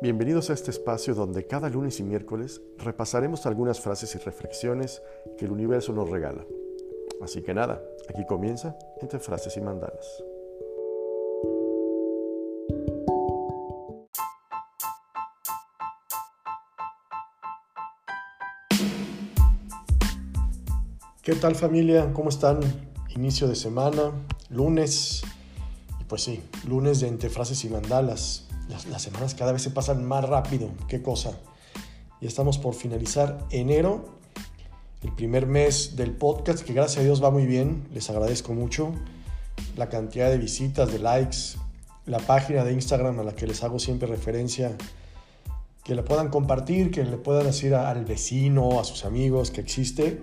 Bienvenidos a este espacio donde cada lunes y miércoles repasaremos algunas frases y reflexiones que el universo nos regala. Así que nada, aquí comienza entre frases y mandalas. ¿Qué tal familia? ¿Cómo están? Inicio de semana, lunes. Y pues sí, lunes de entre frases y mandalas. Las, semanas cada vez se pasan más rápido. Qué cosa. Ya estamos por finalizar enero, el primer mes del podcast, que gracias a Dios va muy bien. Les agradezco mucho la cantidad de visitas, de likes, la página de Instagram a la que les hago siempre referencia. Que la puedan compartir, que le puedan decir al vecino, a sus amigos que existe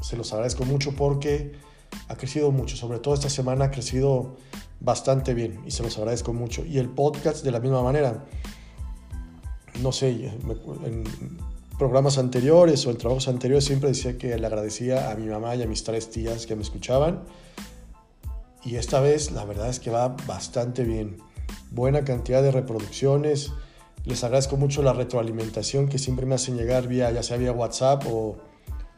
se los agradezco mucho porque ha crecido mucho, sobre todo esta semana ha crecido bastante bien y se los agradezco mucho. Y el podcast de la misma manera. No sé, en programas anteriores o en trabajos anteriores siempre decía que le agradecía a mi mamá y a mis tres tías que me escuchaban. Y esta vez la verdad es que va bastante bien. Buena cantidad de reproducciones. Les agradezco mucho la retroalimentación que siempre me hacen llegar vía, ya sea vía WhatsApp o,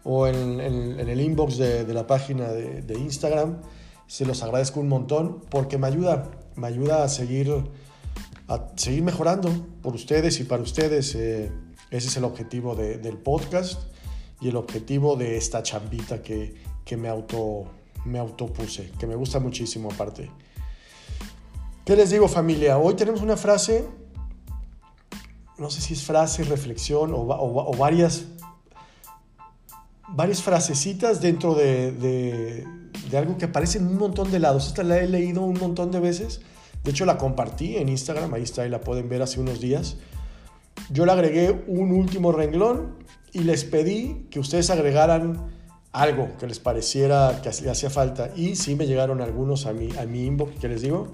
o en, el inbox de, la página de, Instagram. Se los agradezco un montón porque me ayuda, me ayuda a seguir, a seguir mejorando por ustedes y para ustedes. Eh, ese es el objetivo del podcast y el objetivo de esta chambita que, que me, auto, me autopuse, que me gusta muchísimo aparte. ¿Qué les digo familia? Hoy tenemos una frase, no sé si es frase, reflexión o, o varias varias frasecitas dentro de, algo que aparece en un montón de lados. Esta la he leído un montón de veces. De hecho, la compartí en Instagram, ahí está, y la pueden ver hace unos días. Yo le agregué un último renglón y les pedí que ustedes agregaran algo que les pareciera que hacía falta. Y sí me llegaron algunos a mi, a mi inbox, que les digo,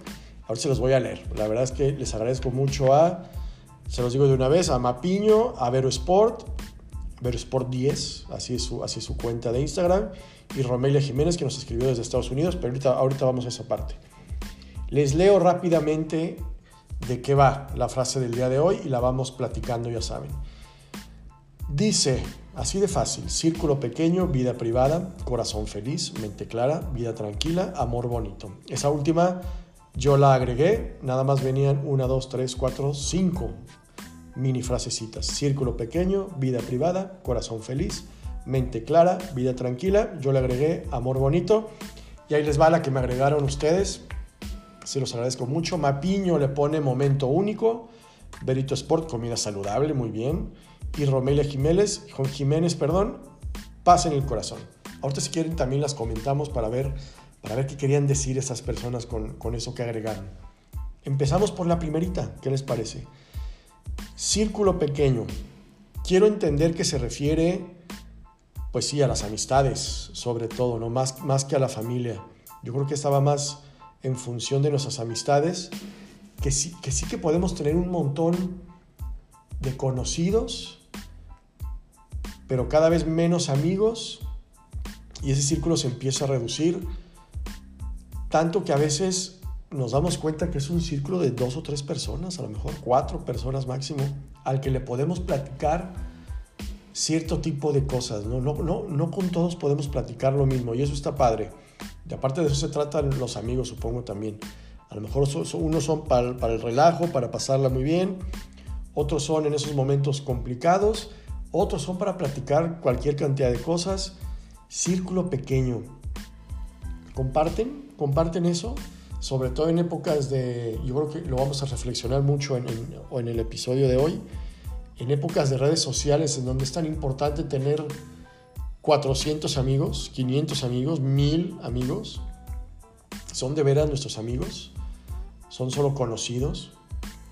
ahora se los voy a leer. La verdad es que les agradezco mucho a, se los digo de una vez, a Mapiño, a Vero Sport, Sport 10, así es, su, cuenta de Instagram, y Romelia Jiménez que nos escribió desde Estados Unidos, pero ahorita, ahorita vamos a esa parte. Les leo rápidamente de qué va la frase del día de hoy y la vamos platicando, ya saben. Dice, así de fácil, círculo pequeño, vida privada, corazón feliz, mente clara, vida tranquila, amor bonito. Esa última yo la agregué, nada más venían una, dos, tres, cuatro, cinco mini frasecitas. Círculo pequeño, vida privada, corazón feliz, mente clara, vida tranquila. Yo le agregué amor bonito. Y ahí les va la que me agregaron ustedes. Se los agradezco mucho. Mapiño le pone momento único. Berito Sport, comida saludable, muy bien. Y Romelia Jiménez, Juan Jiménez, perdón, paz en el corazón. Ahorita si quieren también las comentamos para ver, para ver qué querían decir esas personas con, con eso que agregaron. Empezamos por la primerita, ¿qué les parece? Círculo pequeño. Quiero entender que se refiere, pues sí, a las amistades, sobre todo, ¿no? Más, más que a la familia. Yo creo que estaba más en función de nuestras amistades, que sí, que sí que podemos tener un montón de conocidos, pero cada vez menos amigos, y ese círculo se empieza a reducir, tanto que a veces nos damos cuenta que es un círculo de dos o tres personas, a lo mejor cuatro personas máximo, al que le podemos platicar cierto tipo de cosas. No, no, no, no con todos podemos platicar lo mismo y eso está padre. Y aparte de eso se tratan los amigos, supongo también. A lo mejor unos son para, para el relajo, para pasarla muy bien, otros son en esos momentos complicados, otros son para platicar cualquier cantidad de cosas. Círculo pequeño. ¿Comparten? ¿Comparten eso? Sobre todo en épocas de, yo creo que lo vamos a reflexionar mucho en, en, el episodio de hoy, en épocas de redes sociales en donde es tan importante tener 400 amigos, 500 amigos, 1000 amigos, son de veras nuestros amigos, son solo conocidos,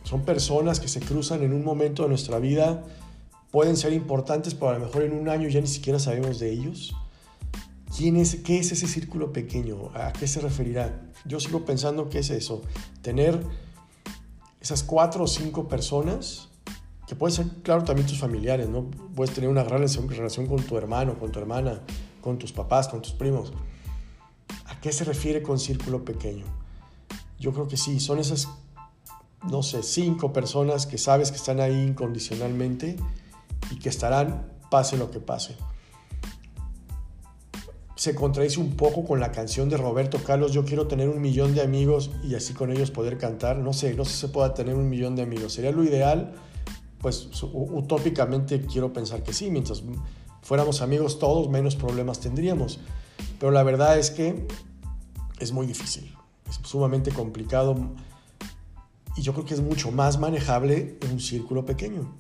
son personas que se cruzan en un momento de nuestra vida, pueden ser importantes, pero a lo mejor en un año ya ni siquiera sabemos de ellos. ¿Quién es, ¿Qué es ese círculo pequeño? ¿A qué se referirá? Yo sigo pensando que es eso, tener esas cuatro o cinco personas, que pueden ser, claro, también tus familiares, ¿no? Puedes tener una gran relación, con tu hermano, con tu hermana, con tus papás, con tus primos. ¿A qué se refiere con círculo pequeño? Yo creo que sí, son esas no sé, cinco personas que sabes que están ahí incondicionalmente y que estarán pase lo que pase. Se contradice un poco con la canción de Roberto Carlos, yo quiero tener un millón de amigos y así con ellos poder cantar. No sé, no sé si se pueda tener un millón de amigos. Sería lo ideal, pues utópicamente quiero pensar que sí, mientras fuéramos amigos todos, menos problemas tendríamos. Pero la verdad es que es muy difícil, es sumamente complicado y yo creo que es mucho más manejable en un círculo pequeño.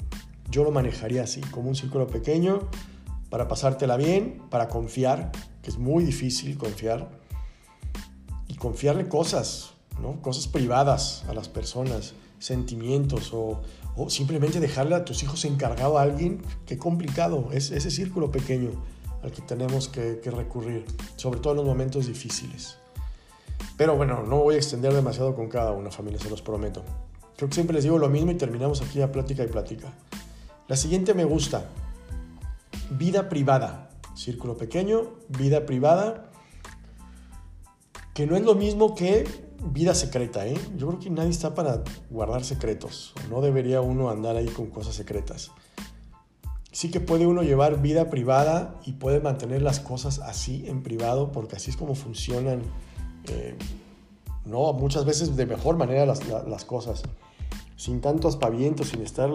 Yo lo manejaría así, como un círculo pequeño, para pasártela bien, para confiar, que es muy difícil confiar, y confiarle cosas, ¿no? cosas privadas a las personas, sentimientos, o, simplemente dejarle a tus hijos encargado a alguien, qué complicado, es ese círculo pequeño al que tenemos que, que recurrir, sobre todo en los momentos difíciles. Pero bueno, no voy a extender demasiado con cada una, familia, se los prometo. Creo que siempre les digo lo mismo y terminamos aquí a plática y plática. La siguiente me gusta. Vida privada. Círculo pequeño, vida privada. Que no es lo mismo que vida secreta, ¿eh? Yo creo que nadie está para guardar secretos. No debería uno andar ahí con cosas secretas. Sí que puede uno llevar vida privada y puede mantener las cosas así en privado porque así es como funcionan eh, no, muchas veces de mejor manera las, las, cosas, sin tanto aspaviento, sin estar,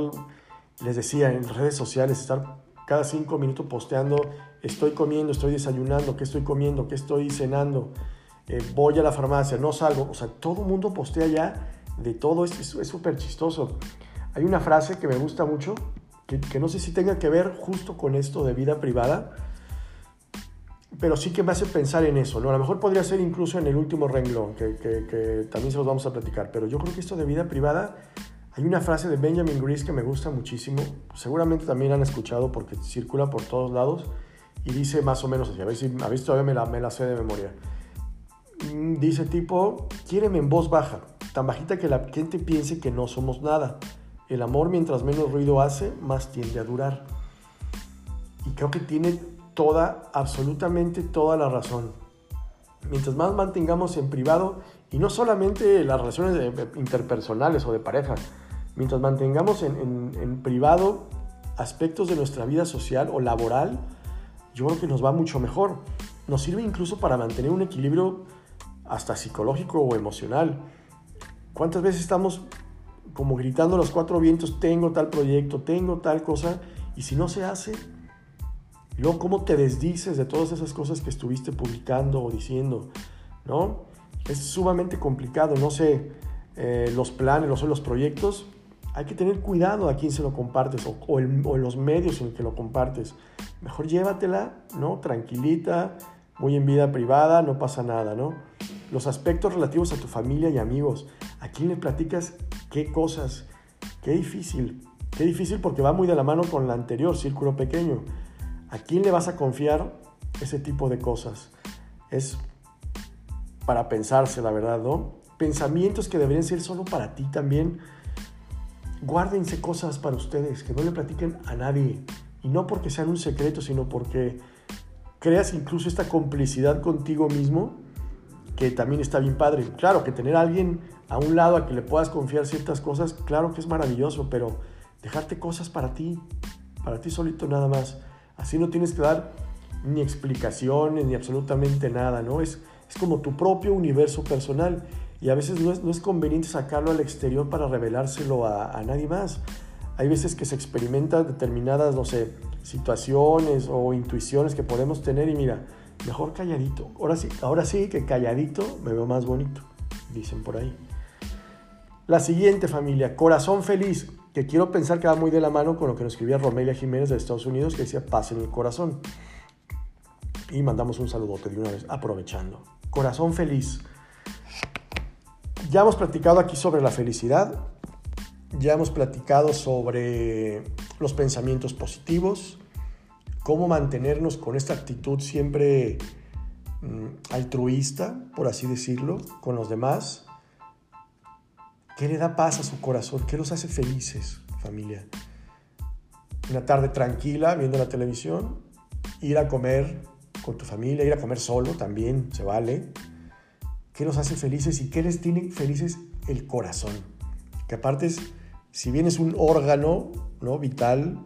les decía, en redes sociales, estar cada cinco minutos posteando, estoy comiendo, estoy desayunando, qué estoy comiendo, qué estoy cenando, eh, voy a la farmacia, no salgo, o sea, todo el mundo postea ya de todo, es súper chistoso. Hay una frase que me gusta mucho, que, que no sé si tenga que ver justo con esto de vida privada, pero sí que me hace pensar en eso, ¿no? A lo mejor podría ser incluso en el último renglón, que, que, también se los vamos a platicar, pero yo creo que esto de vida privada, hay una frase de Benjamin Grease que me gusta muchísimo, seguramente también han escuchado porque circula por todos lados, y dice más o menos así, a ver si, a ver todavía me la, me la sé de memoria. Mm, dice tipo, quiéreme en voz baja, tan bajita que la gente piense que no somos nada. El amor mientras menos ruido hace, más tiende a durar. Y creo que tiene toda, absolutamente toda la razón. Mientras más mantengamos en privado, y no solamente las relaciones interpersonales o de pareja, mientras mantengamos en, en, privado aspectos de nuestra vida social o laboral, yo creo que nos va mucho mejor. Nos sirve incluso para mantener un equilibrio hasta psicológico o emocional. ¿Cuántas veces estamos como gritando los cuatro vientos, tengo tal proyecto, tengo tal cosa, y si no se hace, luego, ¿cómo te desdices de todas esas cosas que estuviste publicando o diciendo? ¿No? Es sumamente complicado. No sé, eh, los planes, los, los proyectos, hay que tener cuidado a quién se lo compartes o, los medios en que lo compartes. Mejor llévatela, ¿no? Tranquilita, muy en vida privada, no pasa nada, ¿no? Los aspectos relativos a tu familia y amigos. ¿A quién le platicas qué cosas? Qué difícil. Qué difícil porque va muy de la mano con la anterior, círculo pequeño. ¿A quién le vas a confiar ese tipo de cosas? Es para pensarse, la verdad. Pensamientos que deberían ser solo para ti también. Guárdense cosas para ustedes, que no le platiquen a nadie. Y no porque sean un secreto, sino porque creas incluso esta complicidad contigo mismo, que también está bien padre. Claro que tener a alguien a un lado a que le puedas confiar ciertas cosas, claro que es maravilloso, pero dejarte cosas para ti, para ti solito nada más. Así no tienes que dar ni explicaciones ni absolutamente nada, ¿no? Es, es como tu propio universo personal y a veces no es, conveniente sacarlo al exterior para revelárselo a, a, nadie más. Hay veces que se experimentan determinadas, no sé, situaciones o intuiciones que podemos tener y mira, mejor calladito. Ahora sí, ahora sí que calladito me veo más bonito, dicen por ahí. La siguiente familia, corazón feliz que quiero pensar que va muy de la mano con lo que nos escribía Romelia Jiménez de Estados Unidos, que decía paz en el corazón. Y mandamos un saludote de una vez, aprovechando. Corazón feliz. Ya hemos platicado aquí sobre la felicidad, ya hemos platicado sobre los pensamientos positivos, cómo mantenernos con esta actitud siempre mm, altruista, por así decirlo, con los demás, ¿Qué le da paz a su corazón? ¿Qué los hace felices, familia? Una tarde tranquila viendo la televisión, ir a comer con tu familia, ir a comer solo también se vale. ¿Qué los hace felices y qué les tiene felices el corazón? que aparte es, si bien es un órgano ¿no? vital,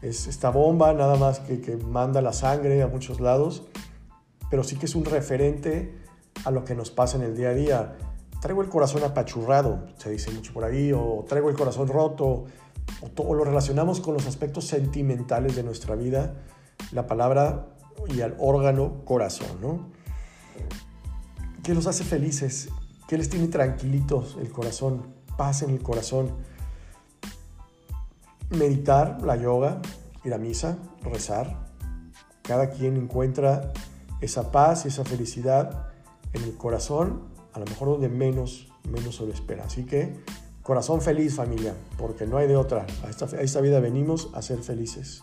es esta bomba nada más que, que manda la sangre a muchos lados, pero sí que es un referente a lo que nos pasa en el día a día. Traigo el corazón apachurrado, se dice mucho por ahí, o traigo el corazón roto, o, lo relacionamos con los aspectos sentimentales de nuestra vida, la palabra y al órgano corazón, ¿no? ¿Qué los hace felices? ¿Qué les tiene tranquilitos el corazón? Paz en el corazón. Meditar, la yoga, ir a misa, rezar. Cada quien encuentra esa paz y esa felicidad en el corazón, a lo mejor donde menos, menos se lo espera. Así que corazón feliz familia, porque no hay de otra. A esta vida venimos a ser felices.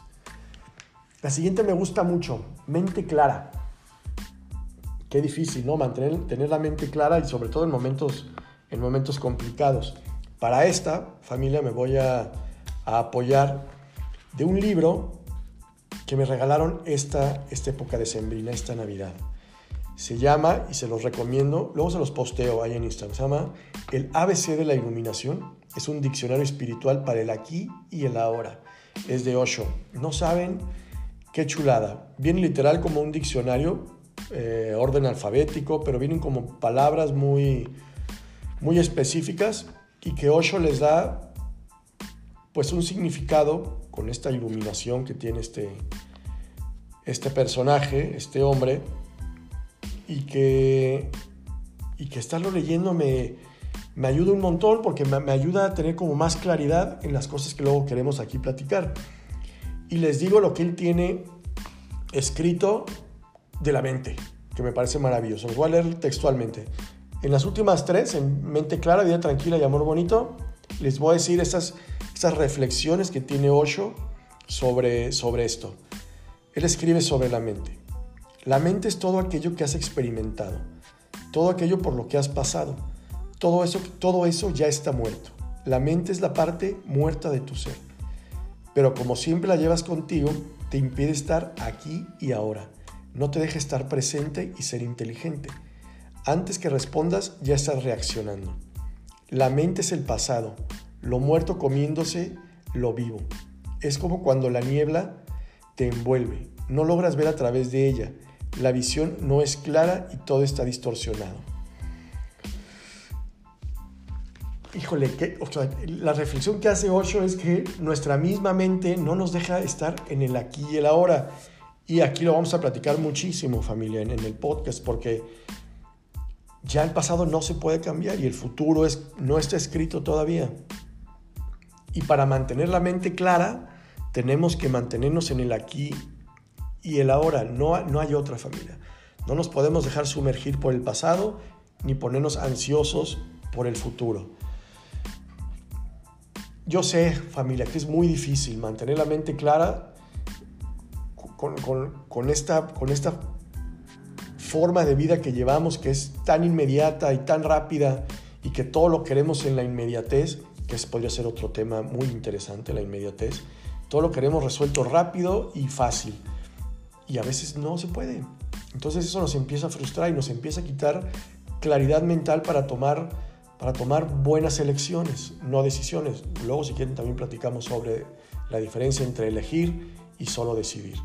La siguiente me gusta mucho, mente clara. Qué difícil, ¿no? Mantener tener la mente clara y sobre todo en momentos, en momentos complicados. Para esta familia me voy a, apoyar de un libro que me regalaron esta, esta época de sembrina, esta Navidad. Se llama, y se los recomiendo, luego se los posteo ahí en Instagram, El ABC de la Iluminación. Es un diccionario espiritual para el aquí y el ahora. Es de Osho. No saben qué chulada. Viene literal como un diccionario, eh, orden alfabético, pero vienen como palabras muy, muy específicas y que Osho les da pues un significado con esta iluminación que tiene este, este personaje, este hombre, y que, y que estarlo leyendo me, me ayuda un montón porque me, me, ayuda a tener como más claridad en las cosas que luego queremos aquí platicar. Y les digo lo que él tiene escrito de la mente, que me parece maravilloso. Los voy a leer textualmente. En las últimas tres, en Mente Clara, Vida Tranquila y Amor Bonito, les voy a decir esas, esas reflexiones que tiene Osho sobre, sobre esto. Él escribe sobre la mente. La mente es todo aquello que has experimentado, todo aquello por lo que has pasado. Todo eso, todo eso ya está muerto. La mente es la parte muerta de tu ser. Pero como siempre la llevas contigo, te impide estar aquí y ahora. No te deja estar presente y ser inteligente. Antes que respondas, ya estás reaccionando. La mente es el pasado, lo muerto comiéndose lo vivo. Es como cuando la niebla te envuelve, no logras ver a través de ella, la visión no es clara y todo está distorsionado. Híjole, la reflexión que hace Osho es que nuestra misma mente no nos deja estar en el aquí y el ahora. Y aquí lo vamos a platicar muchísimo, familia, en, el podcast, porque ya el pasado no se puede cambiar y el futuro es, no está escrito todavía. Y para mantener la mente clara, tenemos que mantenernos en el aquí y el ahora. No, no hay otra familia. No nos podemos dejar sumergir por el pasado ni ponernos ansiosos por el futuro. Yo sé, familia, que es muy difícil mantener la mente clara con, esta, con esta forma de vida que llevamos, que es tan inmediata y tan rápida y que todo lo queremos en la inmediatez, que podría ser otro tema muy interesante, la inmediatez. Todo lo queremos resuelto rápido y fácil. Y a veces no se puede. Entonces eso nos empieza a frustrar y nos empieza a quitar claridad mental para tomar, para tomar buenas elecciones, no decisiones. Luego si quieren también platicamos sobre la diferencia entre elegir y solo decidir.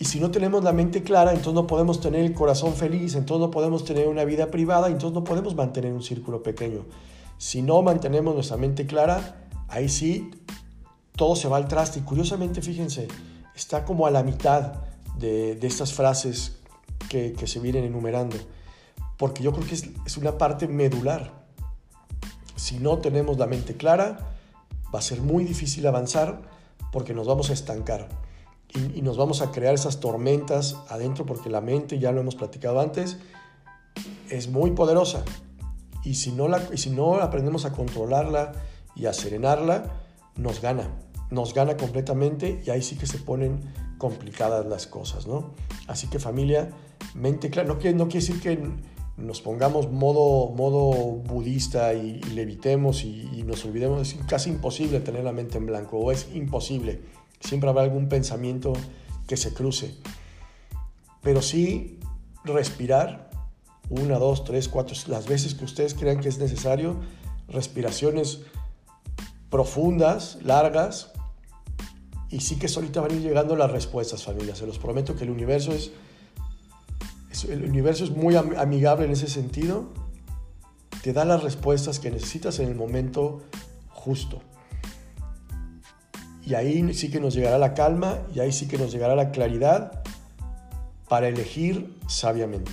Y si no tenemos la mente clara, entonces no podemos tener el corazón feliz, entonces no podemos tener una vida privada, entonces no podemos mantener un círculo pequeño. Si no mantenemos nuestra mente clara, ahí sí todo se va al traste. Y curiosamente, fíjense, está como a la mitad de, estas frases que, se vienen enumerando, porque yo creo que es una parte medular. Si no tenemos la mente clara, va a ser muy difícil avanzar porque nos vamos a estancar y, nos vamos a crear esas tormentas adentro porque la mente, ya lo hemos platicado antes, es muy poderosa. Y si no, la, y si no aprendemos a controlarla y a serenarla, nos gana. Nos gana completamente y ahí sí que se ponen complicadas las cosas, ¿no? Así que familia, mente clara. No quiere, no quiere decir que nos pongamos modo, modo budista y, y levitemos y, y, nos olvidemos. Es casi imposible tener la mente en blanco o es imposible Siempre habrá algún pensamiento que se cruce. Pero sí respirar una, dos, tres, cuatro, las veces que ustedes crean que es necesario, respiraciones profundas, largas, y sí que solita van a ir llegando las respuestas, familia. Se los prometo que el universo es, el universo es muy amigable en ese sentido. Te da las respuestas que necesitas en el momento justo. Y ahí sí que nos llegará la calma y ahí sí que nos llegará la claridad para elegir sabiamente.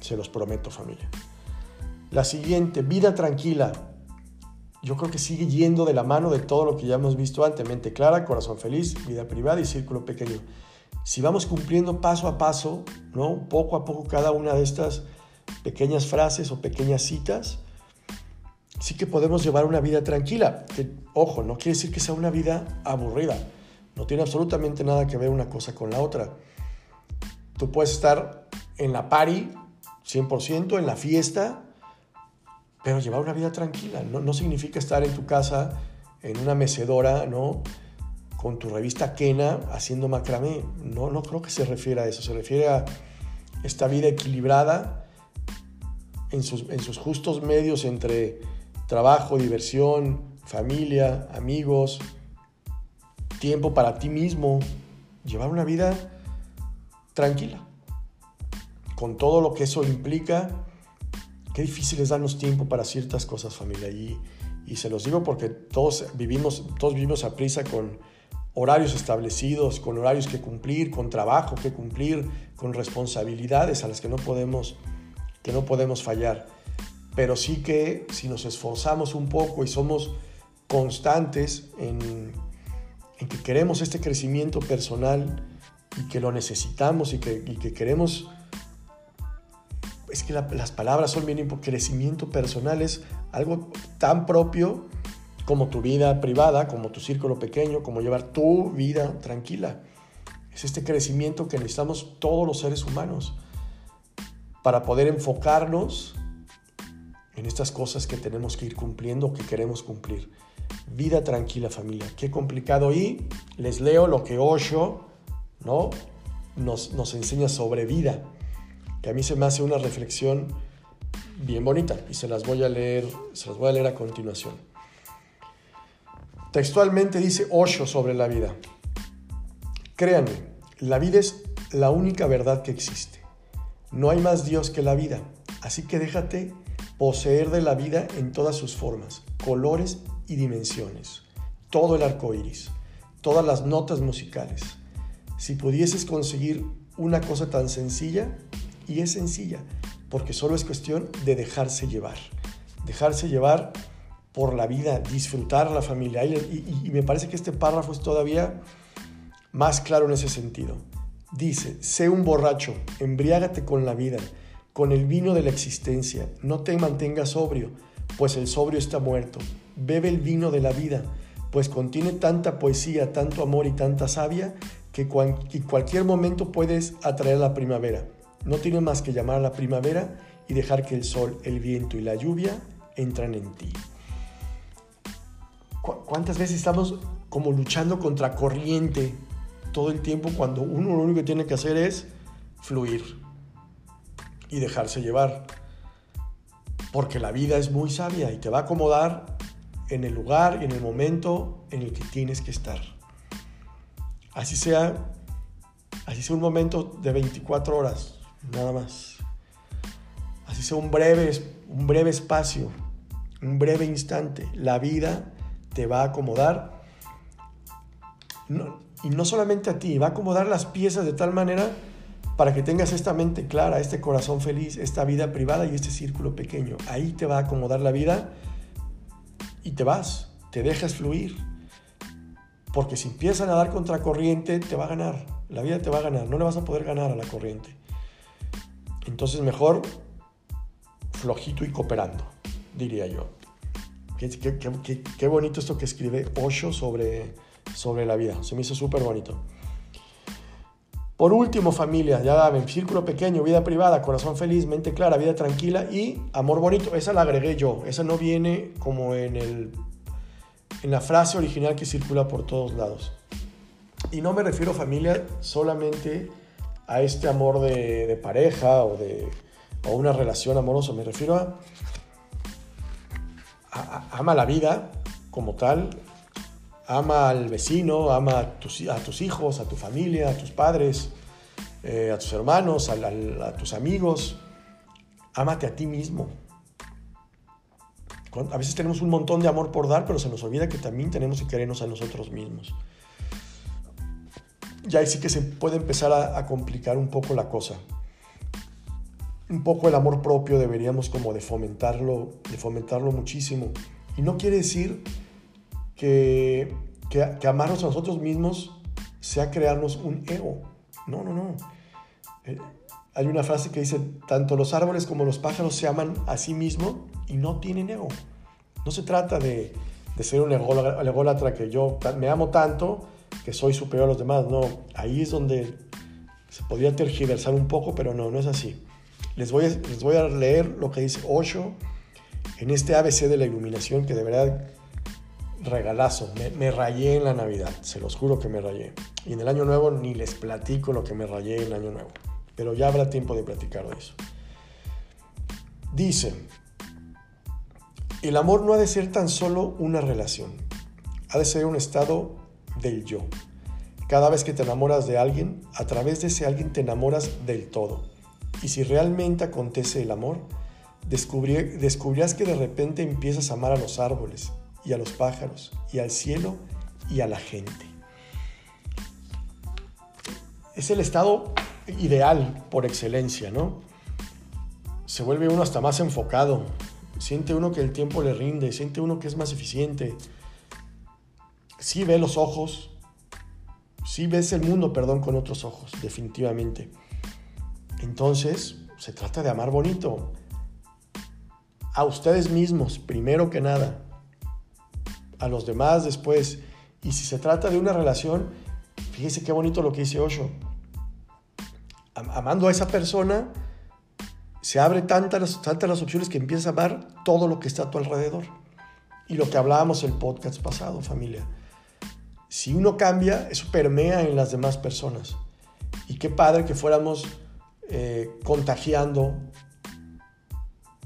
Se los prometo, familia. La siguiente, vida tranquila. Yo creo que sigue yendo de la mano de todo lo que ya hemos visto antes. Mente clara, corazón feliz, vida privada y círculo pequeño. Si vamos cumpliendo paso a paso, ¿no? poco a poco cada una de estas pequeñas frases o pequeñas citas, sí que podemos llevar una vida tranquila. Ojo, no quiere decir que sea una vida aburrida. No tiene absolutamente nada que ver una cosa con la otra. Tú puedes estar en la party 100%, en la fiesta, pero llevar una vida tranquila. No, no significa estar en tu casa, en una mecedora, ¿no? Con tu revista Kena haciendo macramé. No, no creo que se refiere a eso. Se refiere a esta vida equilibrada en sus, en sus justos medios entre trabajo, diversión, familia, amigos, tiempo para ti mismo. Llevar una vida tranquila. Con todo lo que eso implica, qué difícil es darnos tiempo para ciertas cosas, familia. Y, y se los digo porque todos vivimos, todos vivimos a prisa con horarios establecidos, con horarios que cumplir, con trabajo que cumplir, con responsabilidades a las que no podemos, que no podemos fallar. Pero sí que si nos esforzamos un poco y somos constantes en, en que queremos este crecimiento personal, y que lo necesitamos y que, que queremos... Es que las palabras son bien importantes. Crecimiento personal es algo tan propio como tu vida privada, como tu círculo pequeño, como llevar tu vida tranquila. Es este crecimiento que necesitamos todos los seres humanos para poder enfocarnos en estas cosas que tenemos que ir cumpliendo, que queremos cumplir. Vida tranquila familia. Qué complicado. Y les leo lo que Osho ¿no? Nos, nos enseña sobre vida, que a mí se me hace una reflexión bien bonita y se las voy a leer, se las voy a leer a continuación. Textualmente dice Osho sobre la vida. Créanme, la vida es la única verdad que existe. No hay más Dios que la vida, así que déjate poseer de la vida en todas sus formas, colores y dimensiones. Todo el arco iris, todas las notas musicales, si pudieses conseguir una cosa tan sencilla, y es sencilla, porque solo es cuestión de dejarse llevar, dejarse llevar por la vida, disfrutar la familia. Y, me parece que este párrafo es todavía más claro en ese sentido. Dice, sé un borracho, embriágate con la vida, con el vino de la existencia, no te mantengas sobrio, pues el sobrio está muerto. Bebe el vino de la vida, pues contiene tanta poesía, tanto amor y tanta savia que en cualquier momento puedes atraer la primavera. No tiene más que llamar a la primavera y dejar que el sol, el viento y la lluvia entran en ti. ¿Cuántas veces estamos como luchando contra corriente todo el tiempo cuando uno lo único que tiene que hacer es fluir y dejarse llevar? Porque la vida es muy sabia y te va a acomodar en el lugar y en el momento en el que tienes que estar. Así sea, así sea un momento de 24 horas, nada más. Así sea un breve, un breve espacio, un breve instante. La vida te va a acomodar. y no solamente a ti, va a acomodar las piezas de tal manera para que tengas esta mente clara, este corazón feliz, esta vida privada y este círculo pequeño. Ahí te va a acomodar la vida y te vas, te dejas fluir. Porque si empiezas a nadar contra corriente, te va a ganar. La vida te va a ganar. No le vas a poder ganar a la corriente. Entonces mejor flojito y cooperando, diría yo. Qué, bonito esto que escribe Osho sobre, sobre la vida. Se me hizo súper bonito. Por último, familia, ya saben, círculo pequeño, vida privada, corazón feliz, mente clara, vida tranquila y amor bonito. Esa la agregué yo. Esa no viene como en el en la frase original que circula por todos lados. Y no me refiero familia solamente a este amor de, pareja o de una relación amorosa, me refiero a ama la vida como tal, ama al vecino, ama a tus, hijos, a tu familia, a tus padres, eh, a tus hermanos, a, tus amigos. Ámate a ti mismo. A veces tenemos un montón de amor por dar, pero se nos olvida que también tenemos que querernos a nosotros mismos. Y ahí sí que se puede empezar a, a complicar un poco la cosa un poco el amor propio deberíamos como de fomentarlo, de fomentarlo muchísimo. Y no quiere decir que, que, amarnos a nosotros mismos sea crearnos un ego. No, no, no. Eh, hay una frase que dice, tanto los árboles como los pájaros se aman a sí mismos y no tienen ego. No se trata de, de ser un ególatra que yo me amo tanto que soy superior a los demás. No, ahí es donde se podría tergiversar un poco, pero no, no es así. Les voy, a, les voy a leer lo que dice Osho en este ABC de la iluminación que de verdad regalazo. Me, rayé en la Navidad, se los juro que me rayé. Y en el Año Nuevo ni les platico lo que me rayé en el Año Nuevo. Pero ya habrá tiempo de platicar de eso. Dice, el amor no ha de ser tan solo una relación, ha de ser un estado del yo. Cada vez que te enamoras de alguien, a través de ese alguien te enamoras del todo. Y si realmente acontece el amor, descubrirás que de repente empiezas a amar a los árboles y a los pájaros y al cielo y a la gente. Es el estado ideal por excelencia, ¿no? Se vuelve uno hasta más enfocado, siente uno que el tiempo le rinde, siente uno que es más eficiente. Sí ve los ojos, sí ves el mundo, perdón, con otros ojos, definitivamente. Entonces, se trata de amar bonito. A ustedes mismos, primero que nada. A los demás después. Y si se trata de una relación, fíjese qué bonito lo que dice Osho. Amando a esa persona, se abre tantas, tantas las opciones que empiezas a amar todo lo que está a tu alrededor. Y lo que hablábamos el podcast pasado, familia. Si uno cambia, eso permea en las demás personas. Y qué padre que fuéramos eh, contagiando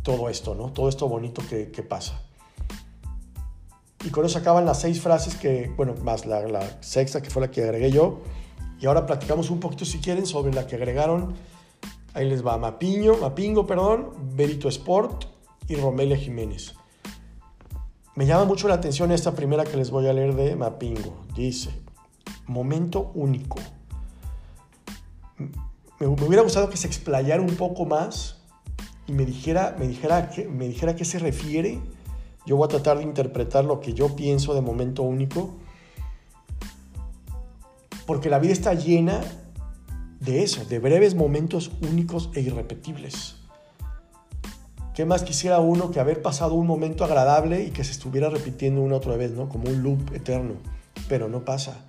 todo esto, ¿no? Todo esto bonito que, pasa. Y con eso acaban las seis frases que, bueno, más la, sexta que fue la que agregué yo. Y ahora platicamos un poquito, si quieren, sobre la que agregaron. Ahí les va Mapiño, Mapingo, perdón, Berito Sport y Romelia Jiménez. Me llama mucho la atención esta primera que les voy a leer de Mapingo. Dice, momento único me, hubiera gustado que se explayara un poco más y me dijera, me, dijera, me dijera a qué se refiere. Yo voy a tratar de interpretar lo que yo pienso de momento único. Porque la vida está llena de eso, de breves momentos únicos e irrepetibles. ¿Qué más quisiera uno que haber pasado un momento agradable y que se estuviera repitiendo una otra vez, ¿no? Como un loop eterno. Pero no pasa.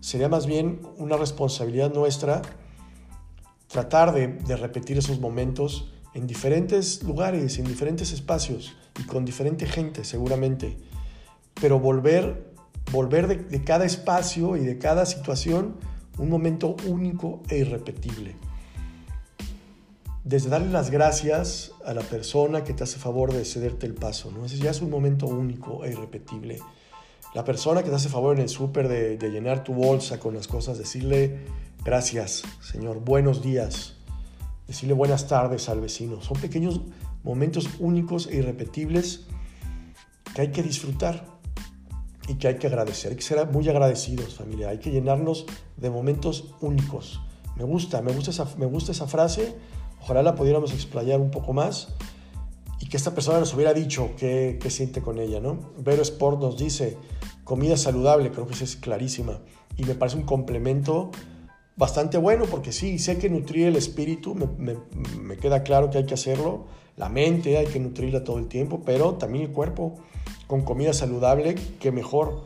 Sería más bien una responsabilidad nuestra tratar de, repetir esos momentos en diferentes lugares, en diferentes espacios y con diferente gente seguramente, pero volver, volver de, cada espacio y de cada situación un momento único e irrepetible. Desde darle las gracias a la persona que te hace favor de cederte el paso, ¿no? Ese ya es un momento único e irrepetible. La persona que te hace favor en el súper de, de llenar tu bolsa con las cosas, decirle Gracias, Señor. Buenos días. Decirle buenas tardes al vecino. Son pequeños momentos únicos e irrepetibles que hay que disfrutar y que hay que agradecer. Hay que ser muy agradecidos, familia. Hay que llenarnos de momentos únicos. Me gusta, me gusta esa, me gusta esa frase. Ojalá la pudiéramos explayar un poco más y que esta persona nos hubiera dicho qué, qué siente con ella, ¿no? Vero Sport nos dice comida saludable, creo que eso es clarísima y me parece un complemento bastante bueno, porque sí, sé que nutrir el espíritu, me, queda claro que hay que hacerlo, la mente hay que nutrirla todo el tiempo, pero también el cuerpo con comida saludable, que mejor.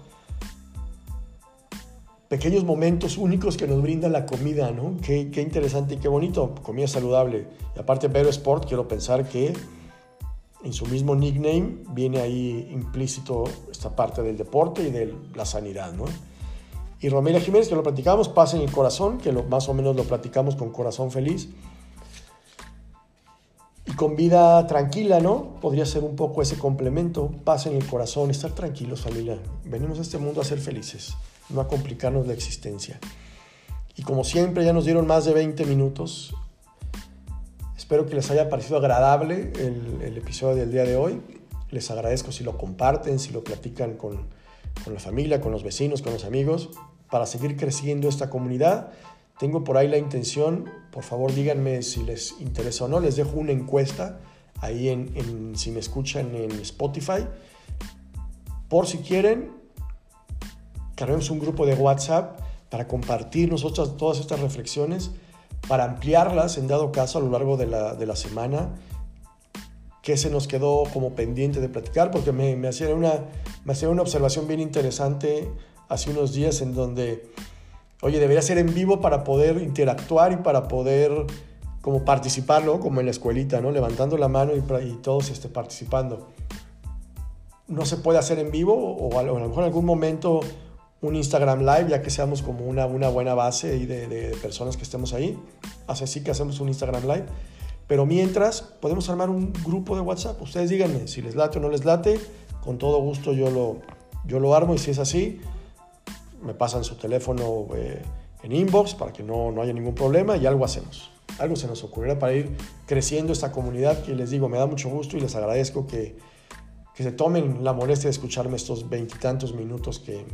Pequeños momentos únicos que nos brinda la comida, ¿no? Qué, qué interesante y qué bonito, comida saludable. Y aparte, Vero Sport, quiero pensar que en su mismo nickname viene ahí implícito esta parte del deporte y de la sanidad, ¿no? Y Romelia Jiménez, que lo platicamos, Paz en el Corazón, que lo, más o menos lo platicamos con Corazón Feliz. con vida tranquila, ¿no? Podría ser un poco ese complemento, paz en el corazón, estar tranquilos familia. Venimos a este mundo a ser felices, no a complicarnos la existencia. Y como siempre ya nos dieron más de 20 minutos. Espero que les haya parecido agradable el, el episodio del día de hoy. Les agradezco si lo comparten, si lo platican con, con la familia, con los vecinos, con los amigos, para seguir creciendo esta comunidad. Tengo por ahí la intención, por favor díganme si les interesa o no, les dejo una encuesta ahí en, si me escuchan en Spotify. Por si quieren, carguemos un grupo de WhatsApp para compartir nosotros todas estas reflexiones, para ampliarlas en dado caso a lo largo de la, de la semana, que se nos quedó como pendiente de platicar, porque me, me, una, me hacía una observación bien interesante hace unos días en donde oye, debería ser en vivo para poder interactuar y para poder como participar, ¿no? Como en la escuelita, ¿no? Levantando la mano y, y todos este, participando. No se puede hacer en vivo o a, lo mejor en algún momento un Instagram Live, ya que seamos como una, una buena base de, de, personas que estemos ahí. Así sí que hacemos un Instagram Live. Pero mientras, podemos armar un grupo de WhatsApp. Ustedes díganme si les late o no les late. Con todo gusto yo lo, yo lo armo y si es así, me pasan su teléfono eh, en inbox para que no, no haya ningún problema y algo hacemos. Algo se nos ocurrirá para ir creciendo esta comunidad que les digo, me da mucho gusto y les agradezco que, que se tomen la molestia de escucharme estos veintitantos minutos que,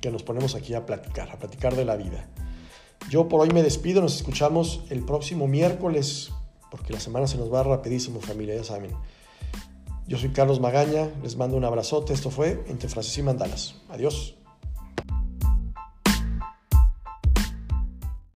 que nos ponemos aquí a platicar, a platicar de la vida. Yo por hoy me despido, nos escuchamos el próximo miércoles, porque la semana se nos va rapidísimo familia, ya saben. Yo soy Carlos Magaña, les mando un abrazote, esto fue Entre Frases y Mandalas. Adiós.